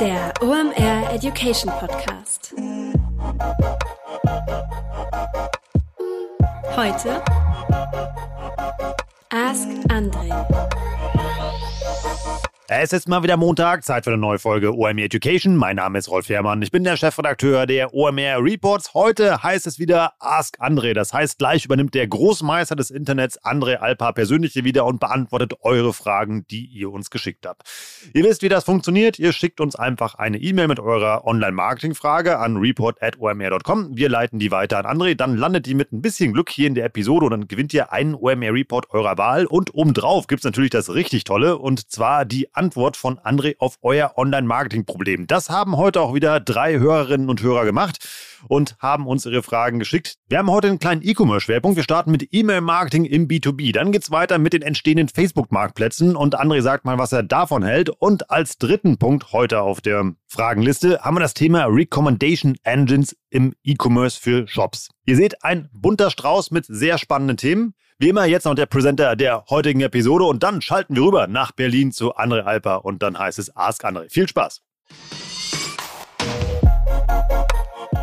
Der OMR Education Podcast. Heute Ask Andre. Es ist mal wieder Montag, Zeit für eine neue Folge OMR Education. Mein Name ist Rolf Herrmann, ich bin der Chefredakteur der OMR Reports. Heute heißt es wieder Ask André. Das heißt, gleich übernimmt der Großmeister des Internets André Alpa persönlich hier wieder und beantwortet eure Fragen, die ihr uns geschickt habt. Ihr wisst, wie das funktioniert. Ihr schickt uns einfach eine E-Mail mit eurer Online-Marketing-Frage an report.omr.com. Wir leiten die weiter an André. Dann landet die mit ein bisschen Glück hier in der Episode und dann gewinnt ihr einen OMR Report eurer Wahl. Und obendrauf gibt es natürlich das richtig Tolle und zwar die von André auf euer Online-Marketing-Problem. Das haben heute auch wieder drei Hörerinnen und Hörer gemacht und haben uns ihre Fragen geschickt. Wir haben heute einen kleinen E-Commerce-Schwerpunkt. Wir starten mit E-Mail-Marketing im B2B. Dann geht es weiter mit den entstehenden Facebook-Marktplätzen und André sagt mal, was er davon hält. Und als dritten Punkt heute auf der Fragenliste haben wir das Thema Recommendation Engines im E-Commerce für Shops. Ihr seht ein bunter Strauß mit sehr spannenden Themen. Wie immer jetzt noch der Präsenter der heutigen Episode und dann schalten wir rüber nach Berlin zu André Alper und dann heißt es Ask André. Viel Spaß!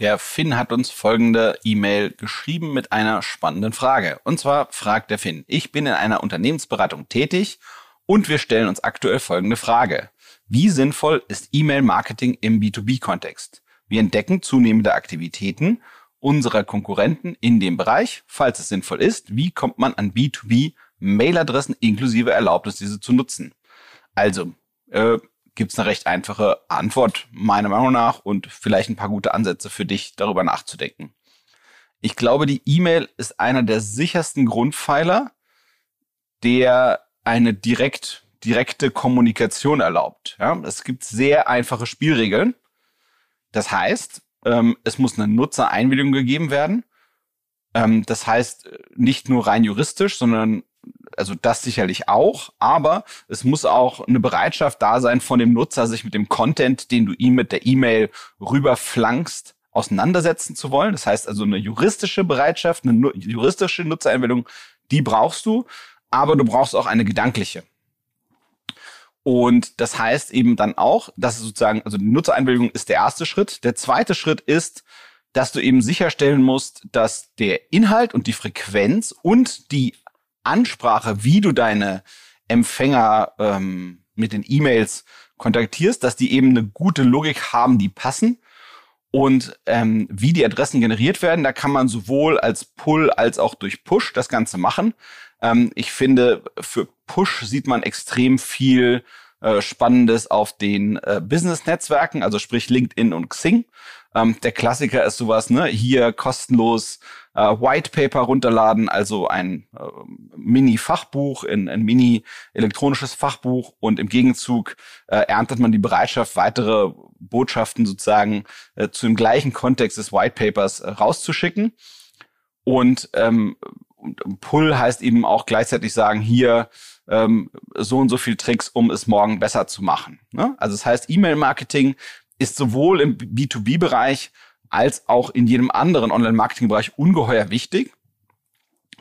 Der Finn hat uns folgende E-Mail geschrieben mit einer spannenden Frage. Und zwar fragt der Finn, ich bin in einer Unternehmensberatung tätig und wir stellen uns aktuell folgende Frage. Wie sinnvoll ist E-Mail-Marketing im B2B-Kontext? Wir entdecken zunehmende Aktivitäten unserer Konkurrenten in dem Bereich. Falls es sinnvoll ist, wie kommt man an B2B-Mailadressen inklusive Erlaubnis, diese zu nutzen? Also, äh, gibt es eine recht einfache Antwort, meiner Meinung nach, und vielleicht ein paar gute Ansätze für dich, darüber nachzudenken. Ich glaube, die E-Mail ist einer der sichersten Grundpfeiler, der eine direkt, direkte Kommunikation erlaubt. Ja, es gibt sehr einfache Spielregeln. Das heißt, ähm, es muss eine Nutzereinwilligung gegeben werden. Ähm, das heißt, nicht nur rein juristisch, sondern also das sicherlich auch, aber es muss auch eine Bereitschaft da sein von dem Nutzer, sich mit dem Content, den du ihm mit der E-Mail rüberflankst, auseinandersetzen zu wollen. Das heißt also eine juristische Bereitschaft, eine juristische Nutzereinwilligung, die brauchst du, aber du brauchst auch eine gedankliche. Und das heißt eben dann auch, dass sozusagen, also die Nutzereinwilligung ist der erste Schritt. Der zweite Schritt ist, dass du eben sicherstellen musst, dass der Inhalt und die Frequenz und die Ansprache, wie du deine Empfänger ähm, mit den E-Mails kontaktierst, dass die eben eine gute Logik haben, die passen. Und ähm, wie die Adressen generiert werden, da kann man sowohl als Pull als auch durch Push das Ganze machen. Ähm, ich finde, für Push sieht man extrem viel äh, Spannendes auf den äh, Business-Netzwerken, also sprich LinkedIn und Xing. Ähm, der Klassiker ist sowas, ne? Hier kostenlos äh, White Paper runterladen, also ein äh, Mini-Fachbuch, ein, ein Mini-elektronisches Fachbuch und im Gegenzug äh, erntet man die Bereitschaft, weitere Botschaften sozusagen äh, zu dem gleichen Kontext des White Papers äh, rauszuschicken. Und ähm, Pull heißt eben auch gleichzeitig sagen, hier ähm, so und so viel Tricks, um es morgen besser zu machen. Ne? Also das heißt, E-Mail-Marketing ist sowohl im B2B-Bereich als auch in jedem anderen Online-Marketing-Bereich ungeheuer wichtig,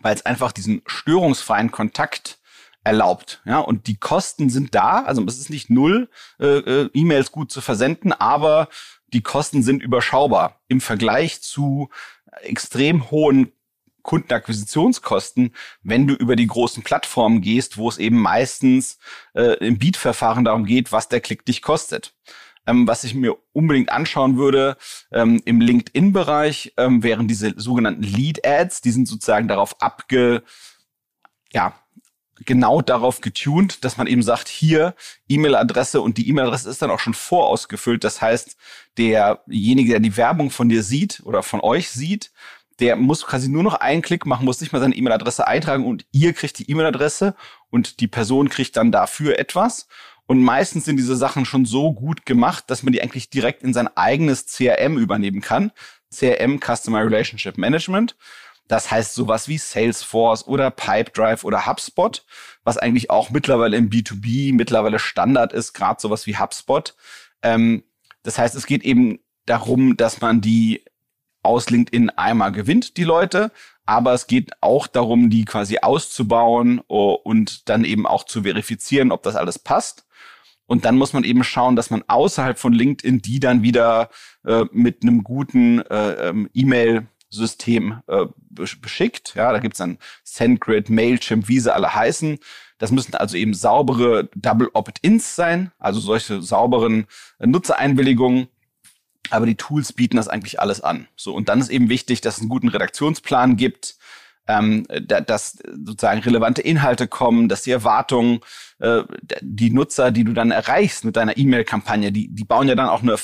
weil es einfach diesen störungsfreien Kontakt erlaubt. Ja, und die Kosten sind da. Also es ist nicht null, äh, äh, E-Mails gut zu versenden, aber die Kosten sind überschaubar im Vergleich zu extrem hohen Kundenakquisitionskosten, wenn du über die großen Plattformen gehst, wo es eben meistens äh, im Beat-Verfahren darum geht, was der Klick dich kostet. Ähm, was ich mir unbedingt anschauen würde ähm, im LinkedIn-Bereich, ähm, wären diese sogenannten Lead-Ads. Die sind sozusagen darauf abge, ja, genau darauf getuned, dass man eben sagt, hier E-Mail-Adresse und die E-Mail-Adresse ist dann auch schon vorausgefüllt. Das heißt, derjenige, der die Werbung von dir sieht oder von euch sieht, der muss quasi nur noch einen Klick machen, muss nicht mal seine E-Mail-Adresse eintragen und ihr kriegt die E-Mail-Adresse und die Person kriegt dann dafür etwas. Und meistens sind diese Sachen schon so gut gemacht, dass man die eigentlich direkt in sein eigenes CRM übernehmen kann. CRM Customer Relationship Management. Das heißt sowas wie Salesforce oder Pipedrive oder HubSpot, was eigentlich auch mittlerweile im B2B mittlerweile Standard ist, gerade sowas wie HubSpot. Ähm, das heißt, es geht eben darum, dass man die aus LinkedIn einmal gewinnt, die Leute, aber es geht auch darum, die quasi auszubauen oh, und dann eben auch zu verifizieren, ob das alles passt. Und dann muss man eben schauen, dass man außerhalb von LinkedIn die dann wieder äh, mit einem guten äh, ähm, E-Mail System äh, beschickt. Ja, da gibt's dann SendGrid, Mailchimp, wie sie alle heißen. Das müssen also eben saubere Double Opt-ins sein, also solche sauberen äh, Nutzereinwilligungen. Aber die Tools bieten das eigentlich alles an. So und dann ist eben wichtig, dass es einen guten Redaktionsplan gibt, ähm, da, dass sozusagen relevante Inhalte kommen, dass die Erwartungen, äh, die Nutzer, die du dann erreichst mit deiner E-Mail-Kampagne, die, die bauen ja dann auch eine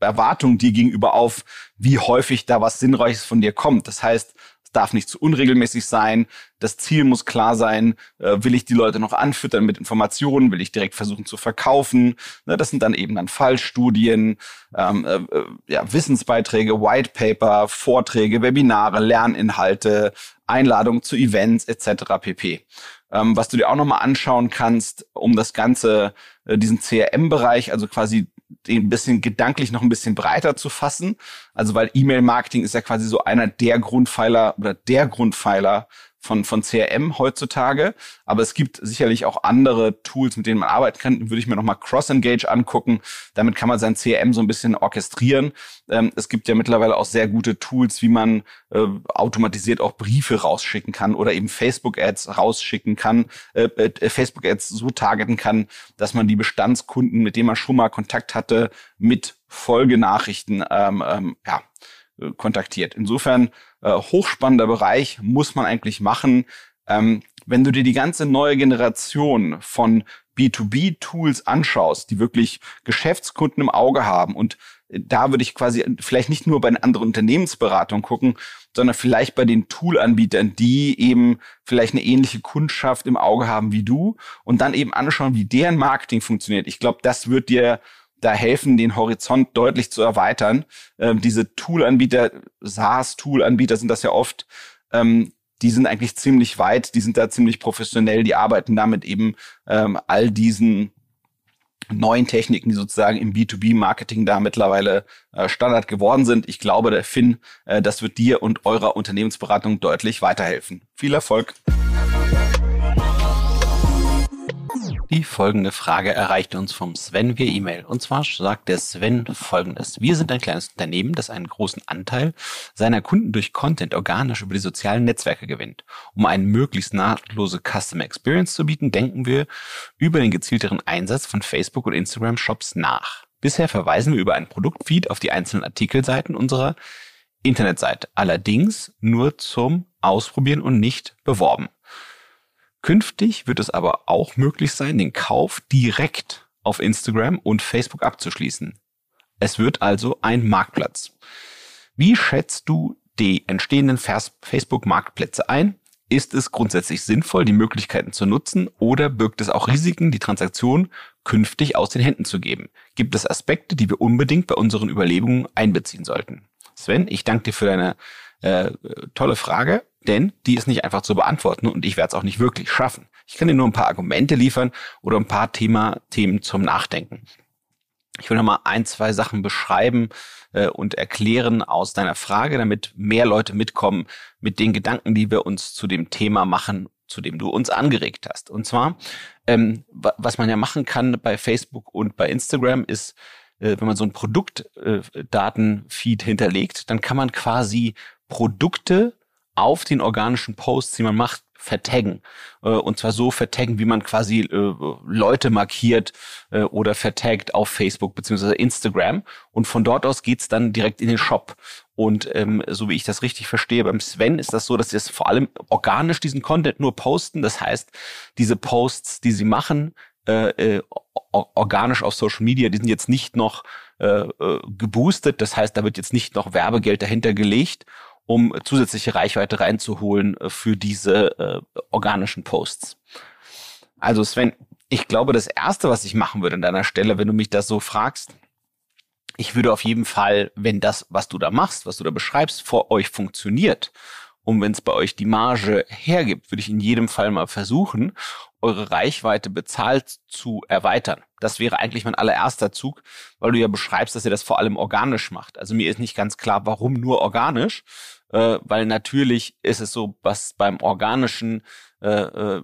Erwartung dir gegenüber auf, wie häufig da was Sinnreiches von dir kommt. Das heißt, es darf nicht zu unregelmäßig sein. Das Ziel muss klar sein. Äh, will ich die Leute noch anfüttern mit Informationen? Will ich direkt versuchen zu verkaufen? Ne, das sind dann eben dann Fallstudien, ähm, äh, äh ja, Wissensbeiträge, Whitepaper, Vorträge, Webinare, Lerninhalte, Einladungen zu Events etc. pp. Ähm, was du dir auch nochmal anschauen kannst, um das Ganze, äh, diesen CRM-Bereich, also quasi den ein bisschen gedanklich noch ein bisschen breiter zu fassen. Also weil E-Mail-Marketing ist ja quasi so einer der Grundpfeiler oder der Grundpfeiler von, von CRM heutzutage. Aber es gibt sicherlich auch andere Tools, mit denen man arbeiten kann. Würde ich mir nochmal Cross-Engage angucken. Damit kann man sein CRM so ein bisschen orchestrieren. Ähm, es gibt ja mittlerweile auch sehr gute Tools, wie man äh, automatisiert auch Briefe rausschicken kann oder eben Facebook-Ads rausschicken kann, äh, äh, Facebook-Ads so targeten kann, dass man die Bestandskunden, mit denen man schon mal Kontakt hatte, mit Folgenachrichten ähm, ähm, ja, kontaktiert. Insofern äh, hochspannender Bereich muss man eigentlich machen. Ähm, wenn du dir die ganze neue Generation von B2B-Tools anschaust, die wirklich Geschäftskunden im Auge haben und äh, da würde ich quasi vielleicht nicht nur bei einer anderen Unternehmensberatung gucken, sondern vielleicht bei den Tool-Anbietern, die eben vielleicht eine ähnliche Kundschaft im Auge haben wie du und dann eben anschauen, wie deren Marketing funktioniert. Ich glaube, das wird dir da helfen, den Horizont deutlich zu erweitern. Ähm, diese Tool-Anbieter, SaaS-Tool-Anbieter sind das ja oft, ähm, die sind eigentlich ziemlich weit, die sind da ziemlich professionell, die arbeiten damit eben ähm, all diesen neuen Techniken, die sozusagen im B2B-Marketing da mittlerweile äh, Standard geworden sind. Ich glaube, der Finn, äh, das wird dir und eurer Unternehmensberatung deutlich weiterhelfen. Viel Erfolg! Die folgende Frage erreichte uns vom Sven via E-Mail. Und zwar sagt der Sven folgendes. Wir sind ein kleines Unternehmen, das einen großen Anteil seiner Kunden durch Content organisch über die sozialen Netzwerke gewinnt. Um eine möglichst nahtlose Customer Experience zu bieten, denken wir über den gezielteren Einsatz von Facebook und Instagram Shops nach. Bisher verweisen wir über einen Produktfeed auf die einzelnen Artikelseiten unserer Internetseite. Allerdings nur zum Ausprobieren und nicht beworben. Künftig wird es aber auch möglich sein, den Kauf direkt auf Instagram und Facebook abzuschließen. Es wird also ein Marktplatz. Wie schätzt du die entstehenden Facebook-Marktplätze ein? Ist es grundsätzlich sinnvoll, die Möglichkeiten zu nutzen oder birgt es auch Risiken, die Transaktion künftig aus den Händen zu geben? Gibt es Aspekte, die wir unbedingt bei unseren Überlegungen einbeziehen sollten? Sven, ich danke dir für deine äh, tolle Frage denn die ist nicht einfach zu beantworten und ich werde es auch nicht wirklich schaffen. Ich kann dir nur ein paar Argumente liefern oder ein paar Thema, Themen zum Nachdenken. Ich will noch mal ein, zwei Sachen beschreiben äh, und erklären aus deiner Frage, damit mehr Leute mitkommen mit den Gedanken, die wir uns zu dem Thema machen, zu dem du uns angeregt hast. Und zwar, ähm, was man ja machen kann bei Facebook und bei Instagram ist, äh, wenn man so ein Produktdatenfeed äh, hinterlegt, dann kann man quasi Produkte auf den organischen Posts, die man macht, vertaggen. Äh, und zwar so vertaggen, wie man quasi äh, Leute markiert äh, oder vertaggt auf Facebook beziehungsweise Instagram. Und von dort aus geht's dann direkt in den Shop. Und ähm, so wie ich das richtig verstehe, beim Sven ist das so, dass sie es vor allem organisch diesen Content nur posten. Das heißt, diese Posts, die sie machen, äh, organisch auf Social Media, die sind jetzt nicht noch äh, geboostet. Das heißt, da wird jetzt nicht noch Werbegeld dahinter gelegt um zusätzliche Reichweite reinzuholen äh, für diese äh, organischen Posts. Also Sven, ich glaube, das Erste, was ich machen würde an deiner Stelle, wenn du mich das so fragst, ich würde auf jeden Fall, wenn das, was du da machst, was du da beschreibst, vor euch funktioniert und wenn es bei euch die Marge hergibt, würde ich in jedem Fall mal versuchen, eure Reichweite bezahlt zu erweitern. Das wäre eigentlich mein allererster Zug, weil du ja beschreibst, dass ihr das vor allem organisch macht. Also mir ist nicht ganz klar, warum nur organisch, äh, weil natürlich ist es so, was beim organischen äh, äh,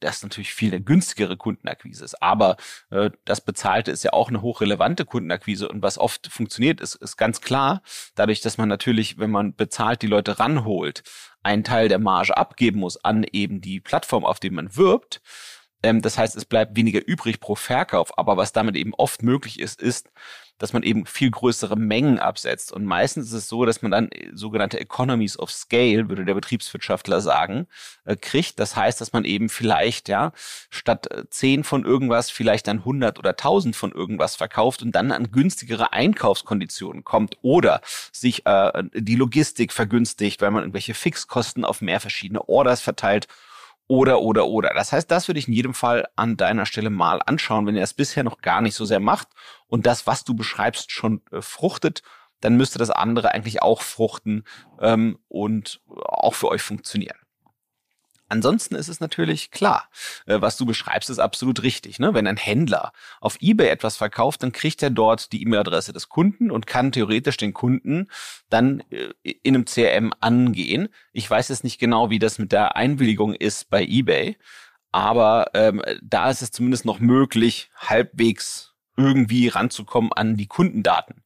das natürlich viel eine günstigere Kundenakquise ist. Aber äh, das Bezahlte ist ja auch eine hochrelevante Kundenakquise. Und was oft funktioniert, ist, ist ganz klar, dadurch, dass man natürlich, wenn man bezahlt, die Leute ranholt, einen Teil der Marge abgeben muss an eben die Plattform, auf die man wirbt. Ähm, das heißt, es bleibt weniger übrig pro Verkauf. Aber was damit eben oft möglich ist, ist, dass man eben viel größere Mengen absetzt. Und meistens ist es so, dass man dann äh, sogenannte Economies of Scale, würde der Betriebswirtschaftler sagen, äh, kriegt. Das heißt, dass man eben vielleicht, ja, statt äh, zehn von irgendwas vielleicht dann 100 oder 1000 von irgendwas verkauft und dann an günstigere Einkaufskonditionen kommt oder sich äh, die Logistik vergünstigt, weil man irgendwelche Fixkosten auf mehr verschiedene Orders verteilt oder, oder, oder. Das heißt, das würde ich in jedem Fall an deiner Stelle mal anschauen, wenn ihr das bisher noch gar nicht so sehr macht und das, was du beschreibst, schon äh, fruchtet, dann müsste das andere eigentlich auch fruchten ähm, und auch für euch funktionieren. Ansonsten ist es natürlich klar, äh, was du beschreibst, ist absolut richtig. Ne? Wenn ein Händler auf eBay etwas verkauft, dann kriegt er dort die E-Mail-Adresse des Kunden und kann theoretisch den Kunden dann äh, in einem CRM angehen. Ich weiß jetzt nicht genau, wie das mit der Einwilligung ist bei eBay, aber ähm, da ist es zumindest noch möglich, halbwegs irgendwie ranzukommen an die Kundendaten.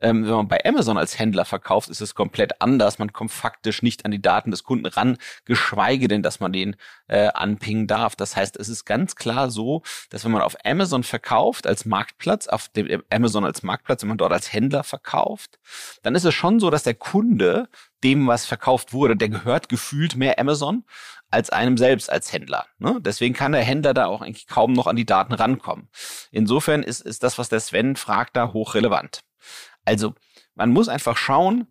Ähm, wenn man bei Amazon als Händler verkauft, ist es komplett anders. Man kommt faktisch nicht an die Daten des Kunden ran, geschweige denn, dass man den äh, anpingen darf. Das heißt, es ist ganz klar so, dass wenn man auf Amazon verkauft als Marktplatz, auf dem Amazon als Marktplatz, wenn man dort als Händler verkauft, dann ist es schon so, dass der Kunde dem, was verkauft wurde, der gehört gefühlt mehr Amazon als einem selbst als Händler. Ne? Deswegen kann der Händler da auch eigentlich kaum noch an die Daten rankommen. Insofern ist, ist das, was der Sven fragt, da hochrelevant. Also man muss einfach schauen,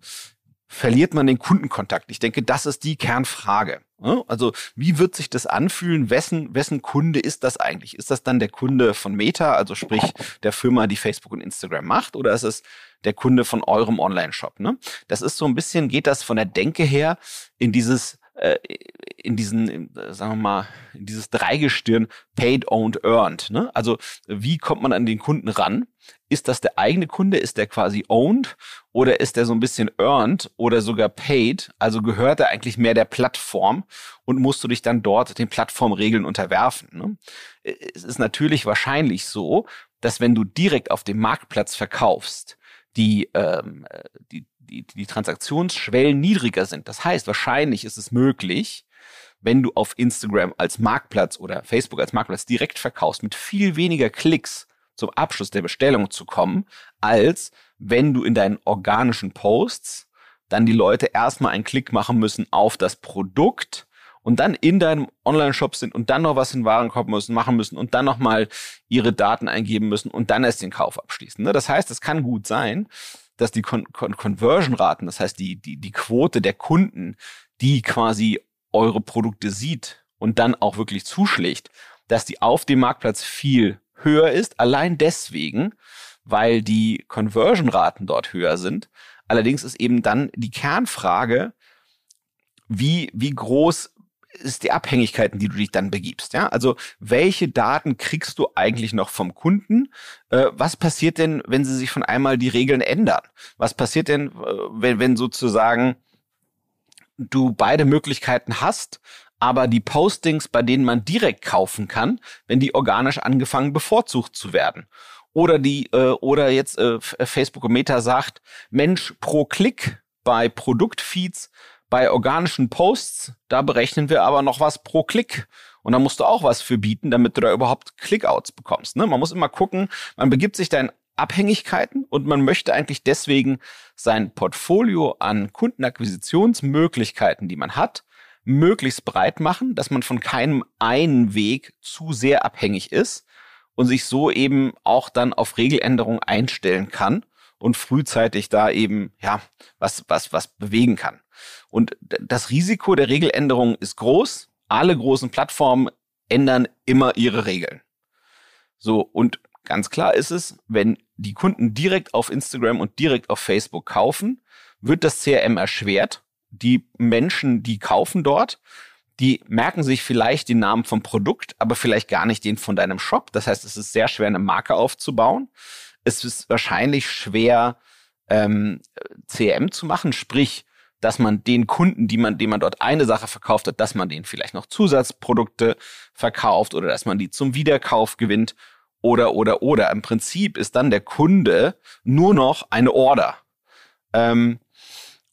verliert man den Kundenkontakt? Ich denke, das ist die Kernfrage. Also wie wird sich das anfühlen? Wessen, wessen Kunde ist das eigentlich? Ist das dann der Kunde von Meta, also sprich der Firma, die Facebook und Instagram macht, oder ist es der Kunde von eurem Online-Shop? Ne? Das ist so ein bisschen, geht das von der Denke her in dieses äh, in diesen, sagen wir mal, in dieses Dreigestirn paid, owned, earned. Ne? Also wie kommt man an den Kunden ran? Ist das der eigene Kunde? Ist der quasi owned? Oder ist der so ein bisschen earned oder sogar paid? Also gehört er eigentlich mehr der Plattform und musst du dich dann dort den Plattformregeln unterwerfen? Ne? Es ist natürlich wahrscheinlich so, dass wenn du direkt auf dem Marktplatz verkaufst, die, ähm, die, die, die Transaktionsschwellen niedriger sind. Das heißt, wahrscheinlich ist es möglich, wenn du auf Instagram als Marktplatz oder Facebook als Marktplatz direkt verkaufst, mit viel weniger Klicks zum Abschluss der Bestellung zu kommen, als wenn du in deinen organischen Posts dann die Leute erstmal einen Klick machen müssen auf das Produkt und dann in deinem Online-Shop sind und dann noch was in Warenkorb müssen, machen müssen und dann nochmal ihre Daten eingeben müssen und dann erst den Kauf abschließen. Ne? Das heißt, es kann gut sein, dass die Con Con Conversion-Raten, das heißt die, die, die Quote der Kunden, die quasi eure Produkte sieht und dann auch wirklich zuschlägt, dass die auf dem Marktplatz viel höher ist, allein deswegen, weil die Conversion-Raten dort höher sind. Allerdings ist eben dann die Kernfrage, wie, wie groß ist die Abhängigkeiten, die du dich dann begibst. Ja, also welche Daten kriegst du eigentlich noch vom Kunden? Äh, was passiert denn, wenn sie sich von einmal die Regeln ändern? Was passiert denn, äh, wenn, wenn sozusagen du beide Möglichkeiten hast, aber die Postings, bei denen man direkt kaufen kann, wenn die organisch angefangen bevorzugt zu werden? Oder die, äh, oder jetzt äh, Facebook und Meta sagt, Mensch, pro Klick bei Produktfeeds bei organischen Posts, da berechnen wir aber noch was pro Klick. Und da musst du auch was für bieten, damit du da überhaupt Clickouts bekommst. Ne? Man muss immer gucken, man begibt sich da in Abhängigkeiten und man möchte eigentlich deswegen sein Portfolio an Kundenakquisitionsmöglichkeiten, die man hat, möglichst breit machen, dass man von keinem einen Weg zu sehr abhängig ist und sich so eben auch dann auf Regeländerungen einstellen kann und frühzeitig da eben ja was was was bewegen kann. Und das Risiko der Regeländerung ist groß. Alle großen Plattformen ändern immer ihre Regeln. So und ganz klar ist es, wenn die Kunden direkt auf Instagram und direkt auf Facebook kaufen, wird das CRM erschwert. Die Menschen, die kaufen dort, die merken sich vielleicht den Namen vom Produkt, aber vielleicht gar nicht den von deinem Shop. Das heißt, es ist sehr schwer, eine Marke aufzubauen es ist wahrscheinlich schwer, ähm, CRM zu machen, sprich, dass man den Kunden, die man, dem man dort eine Sache verkauft hat, dass man denen vielleicht noch Zusatzprodukte verkauft oder dass man die zum Wiederkauf gewinnt oder, oder, oder. Im Prinzip ist dann der Kunde nur noch eine Order. Ähm,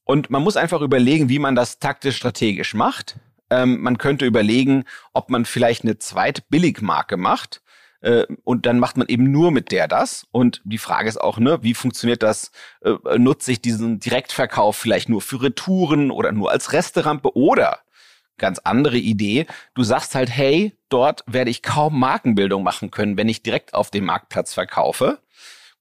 und man muss einfach überlegen, wie man das taktisch strategisch macht. Ähm, man könnte überlegen, ob man vielleicht eine Zweitbilligmarke macht, und dann macht man eben nur mit der das. Und die Frage ist auch, ne, wie funktioniert das? Äh, nutze ich diesen Direktverkauf vielleicht nur für Retouren oder nur als Resterampe oder ganz andere Idee. Du sagst halt, hey, dort werde ich kaum Markenbildung machen können, wenn ich direkt auf dem Marktplatz verkaufe.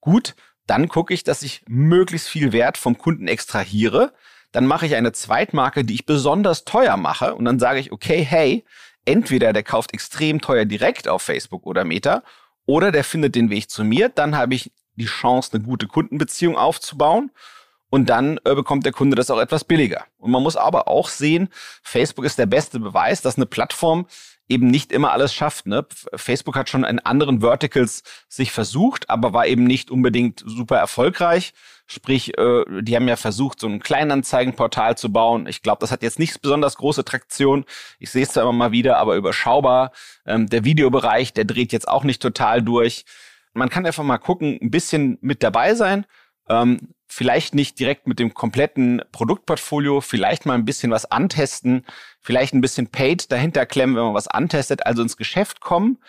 Gut, dann gucke ich, dass ich möglichst viel Wert vom Kunden extrahiere. Dann mache ich eine Zweitmarke, die ich besonders teuer mache. Und dann sage ich, okay, hey, entweder der kauft extrem teuer direkt auf Facebook oder Meta oder der findet den Weg zu mir. Dann habe ich die Chance, eine gute Kundenbeziehung aufzubauen. Und dann äh, bekommt der Kunde das auch etwas billiger. Und man muss aber auch sehen, Facebook ist der beste Beweis, dass eine Plattform eben nicht immer alles schafft. Ne? Facebook hat schon in anderen Verticals sich versucht, aber war eben nicht unbedingt super erfolgreich. Sprich, äh, die haben ja versucht, so ein Kleinanzeigenportal zu bauen. Ich glaube, das hat jetzt nicht besonders große Traktion. Ich sehe es zwar immer mal wieder, aber überschaubar. Ähm, der Videobereich, der dreht jetzt auch nicht total durch. Man kann einfach mal gucken, ein bisschen mit dabei sein. Ähm, vielleicht nicht direkt mit dem kompletten Produktportfolio, vielleicht mal ein bisschen was antesten, vielleicht ein bisschen Paid dahinter klemmen, wenn man was antestet, also ins Geschäft kommen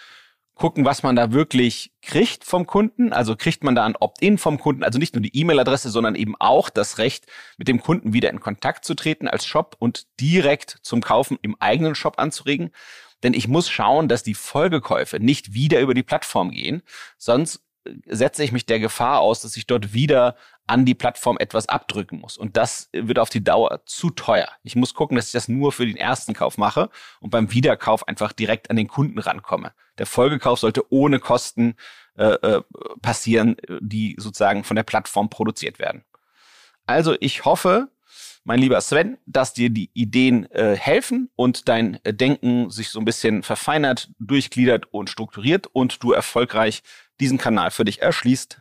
gucken, was man da wirklich kriegt vom Kunden. Also kriegt man da ein Opt-in vom Kunden, also nicht nur die E-Mail-Adresse, sondern eben auch das Recht, mit dem Kunden wieder in Kontakt zu treten als Shop und direkt zum Kaufen im eigenen Shop anzuregen. Denn ich muss schauen, dass die Folgekäufe nicht wieder über die Plattform gehen, sonst setze ich mich der Gefahr aus, dass ich dort wieder an die Plattform etwas abdrücken muss. Und das wird auf die Dauer zu teuer. Ich muss gucken, dass ich das nur für den ersten Kauf mache und beim Wiederkauf einfach direkt an den Kunden rankomme. Der Folgekauf sollte ohne Kosten äh, äh, passieren, die sozusagen von der Plattform produziert werden. Also ich hoffe, mein lieber Sven, dass dir die Ideen äh, helfen und dein Denken sich so ein bisschen verfeinert, durchgliedert und strukturiert und du erfolgreich diesen Kanal für dich erschließt.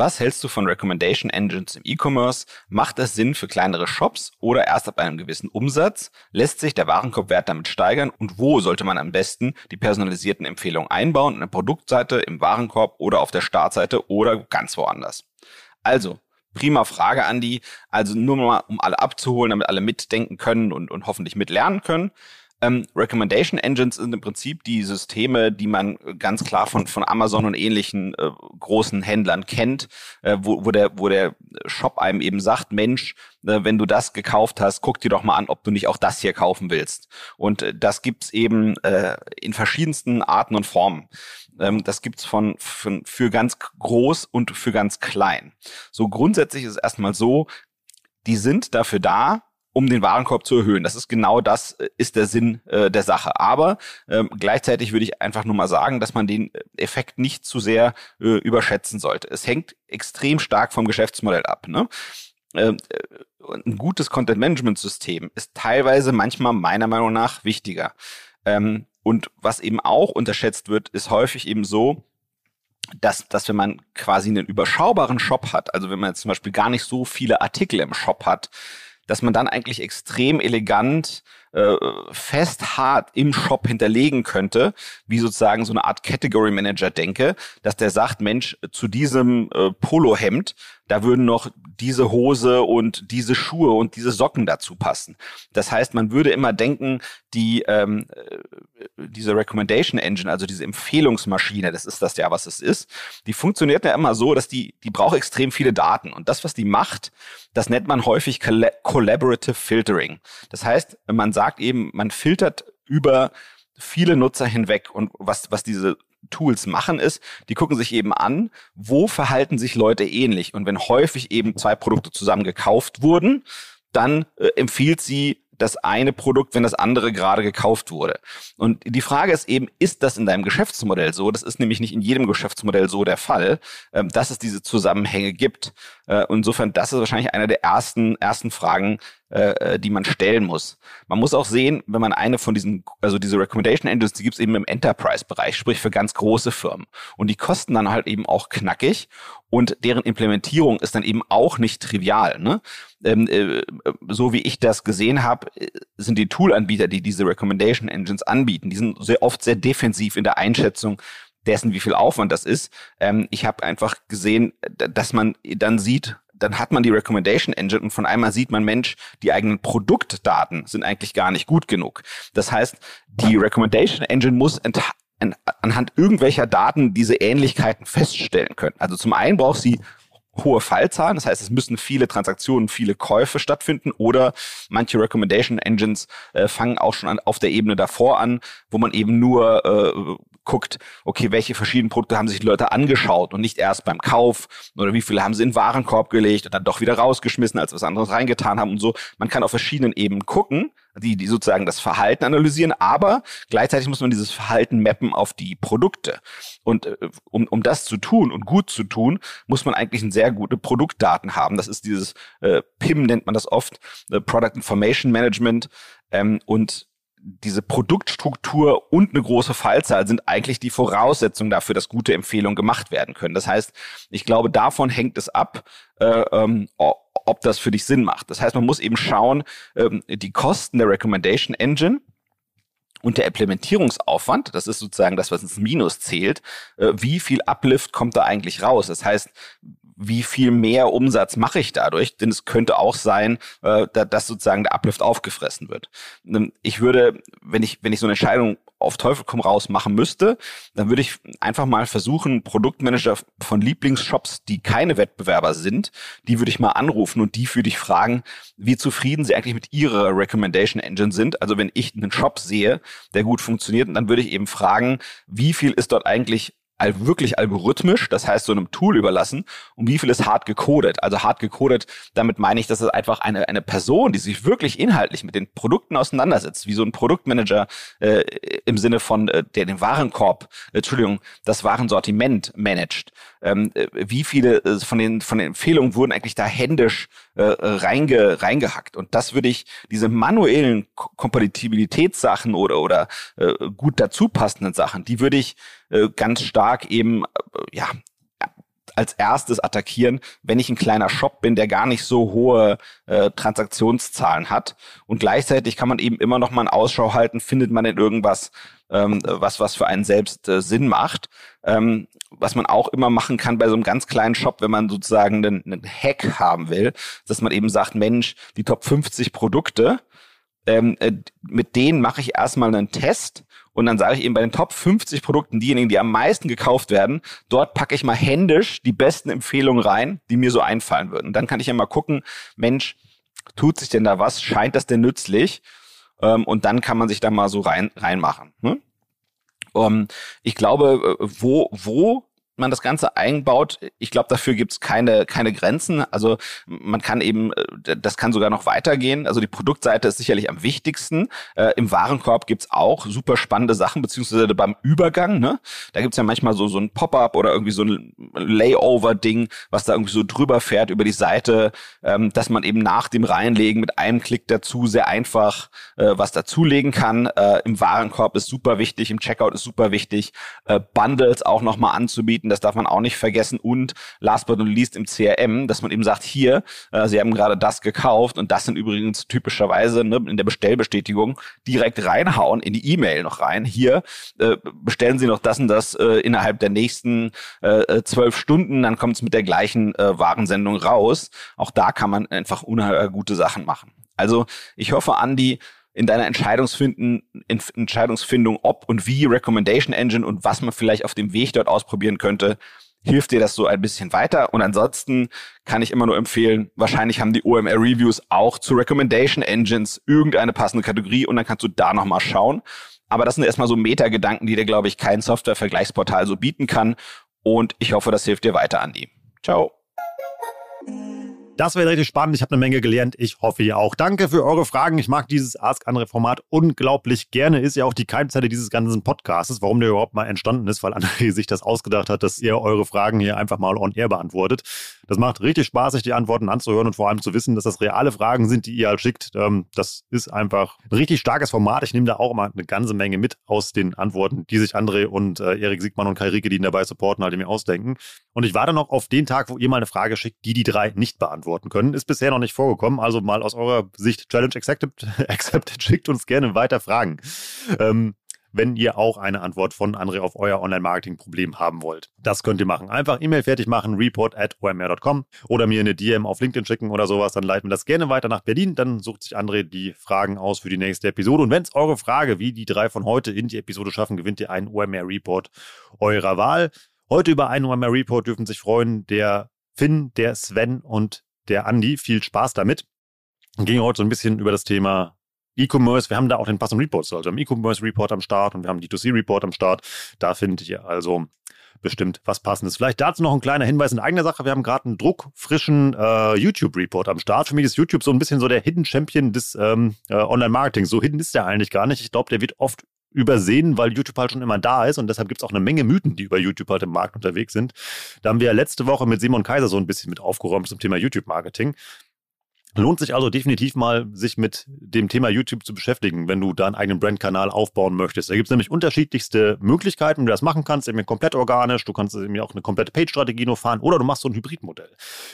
Was hältst du von Recommendation Engines im E-Commerce? Macht es Sinn für kleinere Shops oder erst ab einem gewissen Umsatz? Lässt sich der Warenkorbwert damit steigern? Und wo sollte man am besten die personalisierten Empfehlungen einbauen? In der Produktseite, im Warenkorb oder auf der Startseite oder ganz woanders? Also, prima Frage, Andi. Also nur mal, um alle abzuholen, damit alle mitdenken können und, und hoffentlich mitlernen können. Ähm, Recommendation Engines sind im Prinzip die Systeme, die man ganz klar von, von Amazon und ähnlichen äh, großen Händlern kennt, äh, wo, wo, der, wo der Shop einem eben sagt, Mensch, äh, wenn du das gekauft hast, guck dir doch mal an, ob du nicht auch das hier kaufen willst. Und äh, das gibt's eben äh, in verschiedensten Arten und Formen. Ähm, das gibt's von, von für ganz groß und für ganz klein. So grundsätzlich ist es erstmal so, die sind dafür da, um den Warenkorb zu erhöhen. Das ist genau das, äh, ist der Sinn äh, der Sache. Aber ähm, gleichzeitig würde ich einfach nur mal sagen, dass man den äh, Effekt nicht zu sehr äh, überschätzen sollte. Es hängt extrem stark vom Geschäftsmodell ab. Ne? Ähm, äh, ein gutes Content-Management-System ist teilweise manchmal meiner Meinung nach wichtiger. Ähm, und was eben auch unterschätzt wird, ist häufig eben so, dass, dass wenn man quasi einen überschaubaren Shop hat, also wenn man jetzt zum Beispiel gar nicht so viele Artikel im Shop hat, dass man dann eigentlich extrem elegant äh, fest hart im Shop hinterlegen könnte, wie sozusagen so eine Art Category Manager denke, dass der sagt, Mensch, zu diesem äh, Polohemd da würden noch diese Hose und diese Schuhe und diese Socken dazu passen. Das heißt, man würde immer denken, die ähm, äh, diese Recommendation Engine, also diese Empfehlungsmaschine, das ist das ja, was es ist, die funktioniert ja immer so, dass die die braucht extrem viele Daten und das, was die macht, das nennt man häufig Collaborative Filtering. Das heißt, man sagt eben, man filtert über viele Nutzer hinweg und was was diese Tools machen, ist, die gucken sich eben an, wo verhalten sich Leute ähnlich. Und wenn häufig eben zwei Produkte zusammen gekauft wurden, dann äh, empfiehlt sie das eine Produkt, wenn das andere gerade gekauft wurde. Und die Frage ist eben, ist das in deinem Geschäftsmodell so? Das ist nämlich nicht in jedem Geschäftsmodell so der Fall, ähm, dass es diese Zusammenhänge gibt. Äh, insofern, das ist wahrscheinlich eine der ersten, ersten Fragen, äh, äh, die man stellen muss. Man muss auch sehen, wenn man eine von diesen, also diese Recommendation Engines, die gibt es eben im Enterprise-Bereich, sprich für ganz große Firmen. Und die kosten dann halt eben auch knackig und deren Implementierung ist dann eben auch nicht trivial. Ne? Ähm, äh, so wie ich das gesehen habe, äh, sind die Tool-Anbieter, die diese Recommendation Engines anbieten, die sind sehr oft sehr defensiv in der Einschätzung dessen, wie viel Aufwand das ist. Ähm, ich habe einfach gesehen, dass man dann sieht, dann hat man die Recommendation Engine und von einmal sieht man, Mensch, die eigenen Produktdaten sind eigentlich gar nicht gut genug. Das heißt, die Recommendation Engine muss anhand irgendwelcher Daten diese Ähnlichkeiten feststellen können. Also zum einen braucht sie hohe Fallzahlen, das heißt, es müssen viele Transaktionen, viele Käufe stattfinden oder manche Recommendation Engines äh, fangen auch schon an, auf der Ebene davor an, wo man eben nur äh, guckt, okay, welche verschiedenen Produkte haben sich die Leute angeschaut und nicht erst beim Kauf oder wie viele haben sie in den Warenkorb gelegt und dann doch wieder rausgeschmissen, als was anderes reingetan haben und so. Man kann auf verschiedenen Ebenen gucken, die, die sozusagen das Verhalten analysieren, aber gleichzeitig muss man dieses Verhalten mappen auf die Produkte. Und äh, um, um das zu tun und gut zu tun, muss man eigentlich ein sehr gute Produktdaten haben. Das ist dieses äh, PIM nennt man das oft, äh, Product Information Management. Ähm, und diese Produktstruktur und eine große Fallzahl sind eigentlich die Voraussetzungen dafür, dass gute Empfehlungen gemacht werden können. Das heißt, ich glaube, davon hängt es ab, äh, ähm, ob das für dich Sinn macht. Das heißt, man muss eben schauen, ähm, die Kosten der Recommendation Engine und der Implementierungsaufwand, das ist sozusagen das, was ins Minus zählt, äh, wie viel Uplift kommt da eigentlich raus? Das heißt, wie viel mehr Umsatz mache ich dadurch? Denn es könnte auch sein, äh, dass sozusagen der Uplift aufgefressen wird. Ähm, ich würde, wenn ich, wenn ich so eine Entscheidung auf Teufel komm raus machen müsste, dann würde ich einfach mal versuchen, Produktmanager von Lieblingsshops, die keine Wettbewerber sind, die würde ich mal anrufen und die würde ich fragen, wie zufrieden sie eigentlich mit ihrer Recommendation Engine sind. Also wenn ich einen Shop sehe, der gut funktioniert, dann würde ich eben fragen, wie viel ist dort eigentlich wirklich algorithmisch, das heißt so einem Tool überlassen und wie viel ist hart gecodet. Also hart gecodet, damit meine ich, dass es einfach eine, eine Person, die sich wirklich inhaltlich mit den Produkten auseinandersetzt, wie so ein Produktmanager äh, im Sinne von, äh, der den Warenkorb, äh, Entschuldigung, das Warensortiment managt. Ähm, äh, wie viele äh, von, den, von den Empfehlungen wurden eigentlich da händisch äh, reinge, reingehackt. Und das würde ich, diese manuellen Kompatibilitätssachen oder, oder äh, gut dazu passenden Sachen, die würde ich äh, ganz stark eben, äh, ja, als erstes attackieren, wenn ich ein kleiner Shop bin, der gar nicht so hohe äh, Transaktionszahlen hat. Und gleichzeitig kann man eben immer noch mal einen Ausschau halten, findet man denn irgendwas, ähm, was, was für einen selbst äh, Sinn macht. Ähm, was man auch immer machen kann bei so einem ganz kleinen Shop, wenn man sozusagen einen, einen Hack haben will, dass man eben sagt, Mensch, die Top 50 Produkte, ähm, äh, mit denen mache ich erstmal einen Test und dann sage ich eben bei den Top 50 Produkten, diejenigen, die am meisten gekauft werden, dort packe ich mal händisch die besten Empfehlungen rein, die mir so einfallen würden. Und dann kann ich ja mal gucken, Mensch, tut sich denn da was? Scheint das denn nützlich? Ähm, und dann kann man sich da mal so rein reinmachen. Ne? Um, ich glaube, äh, wo, wo man das Ganze einbaut, ich glaube, dafür gibt es keine, keine Grenzen. Also man kann eben, äh, das kann sogar noch weitergehen. Also die Produktseite ist sicherlich am wichtigsten. Äh, Im Warenkorb gibt's auch super spannende Sachen, beziehungsweise beim Übergang. Ne? Da gibt's ja manchmal so, so ein Pop-up oder irgendwie so ein Layover-Ding, was da irgendwie so drüber fährt über die Seite, ähm, dass man eben nach dem Reinlegen mit einem Klick dazu sehr einfach äh, was dazulegen kann. Äh, Im Warenkorb ist super wichtig, im Checkout ist super wichtig, äh, Bundles auch nochmal anzubieten anbieten, das darf man auch nicht vergessen. Und last but not least im CRM, dass man eben sagt, hier, äh, Sie haben gerade das gekauft und das sind übrigens typischerweise ne, in der Bestellbestätigung direkt reinhauen in die E-Mail noch rein. Hier äh, bestellen Sie noch das und das äh, innerhalb der nächsten äh, äh zwölf Stunden, dann kommt es mit der gleichen äh, Warensendung raus. Auch da kann man einfach unheimlich gute Sachen machen. Also ich hoffe, Andi, in deiner Entscheidungsfindung, ob und wie Recommendation Engine und was man vielleicht auf dem Weg dort ausprobieren könnte, hilft dir das so ein bisschen weiter. Und ansonsten kann ich immer nur empfehlen, wahrscheinlich haben die OMR Reviews auch zu Recommendation Engines irgendeine passende Kategorie und dann kannst du da nochmal schauen. Aber das sind erstmal so Metagedanken, die dir, glaube ich, kein Software-Vergleichsportal so bieten kann. Und ich hoffe, das hilft dir weiter, Andi. Ciao. Das wäre richtig spannend. Ich habe eine Menge gelernt. Ich hoffe ihr auch. Danke für eure Fragen. Ich mag dieses Ask Andre Format unglaublich gerne. Ist ja auch die Keimzelle dieses ganzen Podcasts, warum der überhaupt mal entstanden ist, weil André sich das ausgedacht hat, dass ihr eure Fragen hier einfach mal on air beantwortet. Das macht richtig Spaß, sich die Antworten anzuhören und vor allem zu wissen, dass das reale Fragen sind, die ihr halt schickt. Ähm, das ist einfach ein richtig starkes Format. Ich nehme da auch mal eine ganze Menge mit aus den Antworten, die sich André und äh, Erik Siegmann und Kai Rieke, die ihn dabei supporten, halt mir ausdenken. Und ich warte noch auf den Tag, wo ihr mal eine Frage schickt, die die drei nicht beantworten beantworten können. Ist bisher noch nicht vorgekommen. Also mal aus eurer Sicht Challenge accepted, accepted schickt uns gerne weiter Fragen. Ähm, wenn ihr auch eine Antwort von André auf euer Online-Marketing-Problem haben wollt. Das könnt ihr machen. Einfach E-Mail fertig machen, report at omr.com oder mir eine DM auf LinkedIn schicken oder sowas. Dann leiten wir das gerne weiter nach Berlin. Dann sucht sich André die Fragen aus für die nächste Episode. Und wenn es eure Frage, wie die drei von heute in die Episode schaffen, gewinnt ihr einen OMR-Report eurer Wahl. Heute über einen OMR-Report dürfen sich freuen der Finn, der Sven und der Andi. Viel Spaß damit. Ging heute so ein bisschen über das Thema E-Commerce. Wir haben da auch den passenden Report. Also wir haben E-Commerce Report am Start und wir haben D2C Report am Start. Da findet ihr also bestimmt was Passendes. Vielleicht dazu noch ein kleiner Hinweis in eigener Sache. Wir haben gerade einen druckfrischen äh, YouTube-Report am Start. Für mich ist YouTube so ein bisschen so der Hidden Champion des ähm, äh, Online-Marketings. So hidden ist der eigentlich gar nicht. Ich glaube, der wird oft übersehen, weil YouTube halt schon immer da ist und deshalb gibt es auch eine Menge Mythen, die über YouTube halt im Markt unterwegs sind. Da haben wir letzte Woche mit Simon Kaiser so ein bisschen mit aufgeräumt zum Thema YouTube-Marketing. Lohnt sich also definitiv mal, sich mit dem Thema YouTube zu beschäftigen, wenn du da einen eigenen Brandkanal aufbauen möchtest. Da gibt es nämlich unterschiedlichste Möglichkeiten, wie du das machen kannst. Eben komplett organisch, du kannst eben auch eine komplette Page-Strategie nur fahren oder du machst so ein Hybridmodell.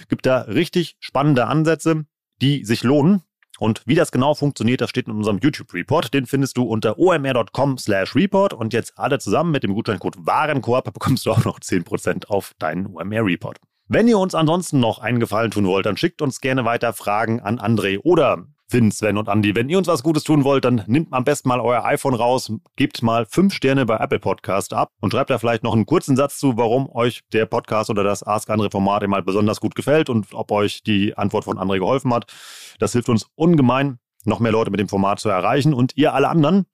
Gibt da richtig spannende Ansätze, die sich lohnen. Und wie das genau funktioniert, das steht in unserem YouTube-Report. Den findest du unter omr.com slash report. Und jetzt alle zusammen mit dem Gutscheincode Warenkorb bekommst du auch noch 10% auf deinen OMR-Report. Wenn ihr uns ansonsten noch einen Gefallen tun wollt, dann schickt uns gerne weiter Fragen an André oder Finn, Sven und Andy. Wenn ihr uns was Gutes tun wollt, dann nehmt am besten mal euer iPhone raus, gebt mal fünf Sterne bei Apple Podcast ab und schreibt da vielleicht noch einen kurzen Satz zu, warum euch der Podcast oder das Ask Andre Format mal besonders gut gefällt und ob euch die Antwort von André geholfen hat. Das hilft uns ungemein, noch mehr Leute mit dem Format zu erreichen und ihr alle anderen,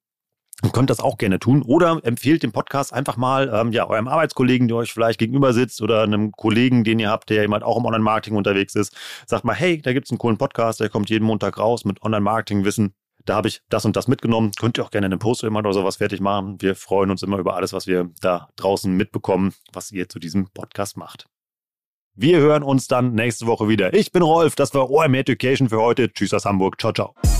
Ihr könnt das auch gerne tun oder empfehlt den Podcast einfach mal ähm, ja, eurem Arbeitskollegen, der euch vielleicht gegenüber sitzt oder einem Kollegen, den ihr habt, der jemand auch im Online-Marketing unterwegs ist. Sagt mal, hey, da gibt's einen coolen Podcast, der kommt jeden Montag raus mit Online-Marketing-Wissen. Da habe ich das und das mitgenommen. Könnt ihr auch gerne einen Post oder sowas fertig machen. Wir freuen uns immer über alles, was wir da draußen mitbekommen, was ihr zu diesem Podcast macht. Wir hören uns dann nächste Woche wieder. Ich bin Rolf, das war OM Education für heute. Tschüss aus Hamburg. Ciao, ciao.